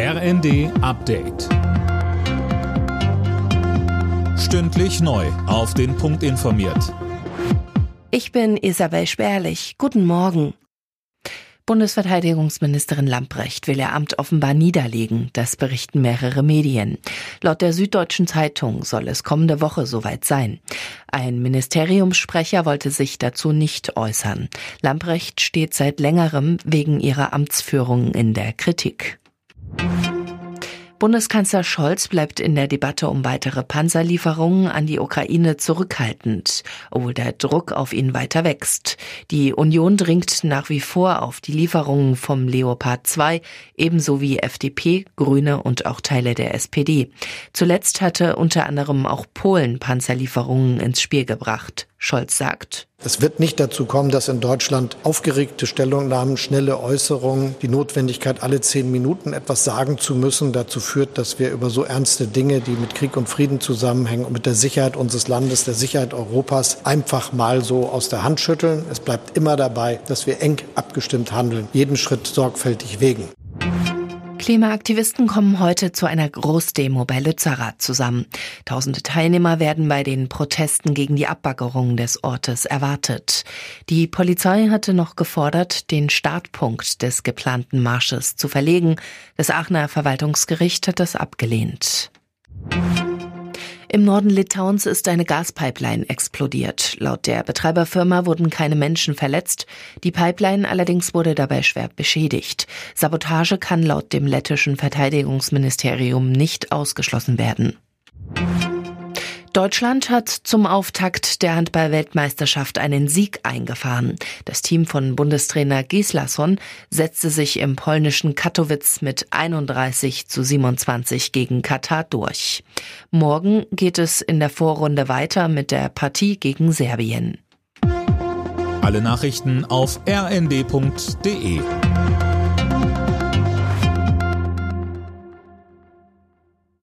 RND Update. Stündlich neu. Auf den Punkt informiert. Ich bin Isabel Spärlich. Guten Morgen. Bundesverteidigungsministerin Lamprecht will ihr Amt offenbar niederlegen. Das berichten mehrere Medien. Laut der Süddeutschen Zeitung soll es kommende Woche soweit sein. Ein Ministeriumssprecher wollte sich dazu nicht äußern. Lamprecht steht seit längerem wegen ihrer Amtsführung in der Kritik. Bundeskanzler Scholz bleibt in der Debatte um weitere Panzerlieferungen an die Ukraine zurückhaltend, obwohl der Druck auf ihn weiter wächst. Die Union dringt nach wie vor auf die Lieferungen vom Leopard 2, ebenso wie FDP, Grüne und auch Teile der SPD. Zuletzt hatte unter anderem auch Polen Panzerlieferungen ins Spiel gebracht. Scholz sagt. Es wird nicht dazu kommen, dass in Deutschland aufgeregte Stellungnahmen, schnelle Äußerungen, die Notwendigkeit, alle zehn Minuten etwas sagen zu müssen, dazu führt, dass wir über so ernste Dinge, die mit Krieg und Frieden zusammenhängen und mit der Sicherheit unseres Landes, der Sicherheit Europas, einfach mal so aus der Hand schütteln. Es bleibt immer dabei, dass wir eng abgestimmt handeln, jeden Schritt sorgfältig wägen. Klimaaktivisten kommen heute zu einer Großdemo bei Lützerath zusammen. Tausende Teilnehmer werden bei den Protesten gegen die Abbaggerung des Ortes erwartet. Die Polizei hatte noch gefordert, den Startpunkt des geplanten Marsches zu verlegen. Das Aachener Verwaltungsgericht hat das abgelehnt. Im Norden Litauens ist eine Gaspipeline explodiert. Laut der Betreiberfirma wurden keine Menschen verletzt. Die Pipeline allerdings wurde dabei schwer beschädigt. Sabotage kann laut dem lettischen Verteidigungsministerium nicht ausgeschlossen werden. Deutschland hat zum Auftakt der Handball-Weltmeisterschaft einen Sieg eingefahren. Das Team von Bundestrainer Gislason setzte sich im polnischen Katowice mit 31 zu 27 gegen Katar durch. Morgen geht es in der Vorrunde weiter mit der Partie gegen Serbien. Alle Nachrichten auf rnd.de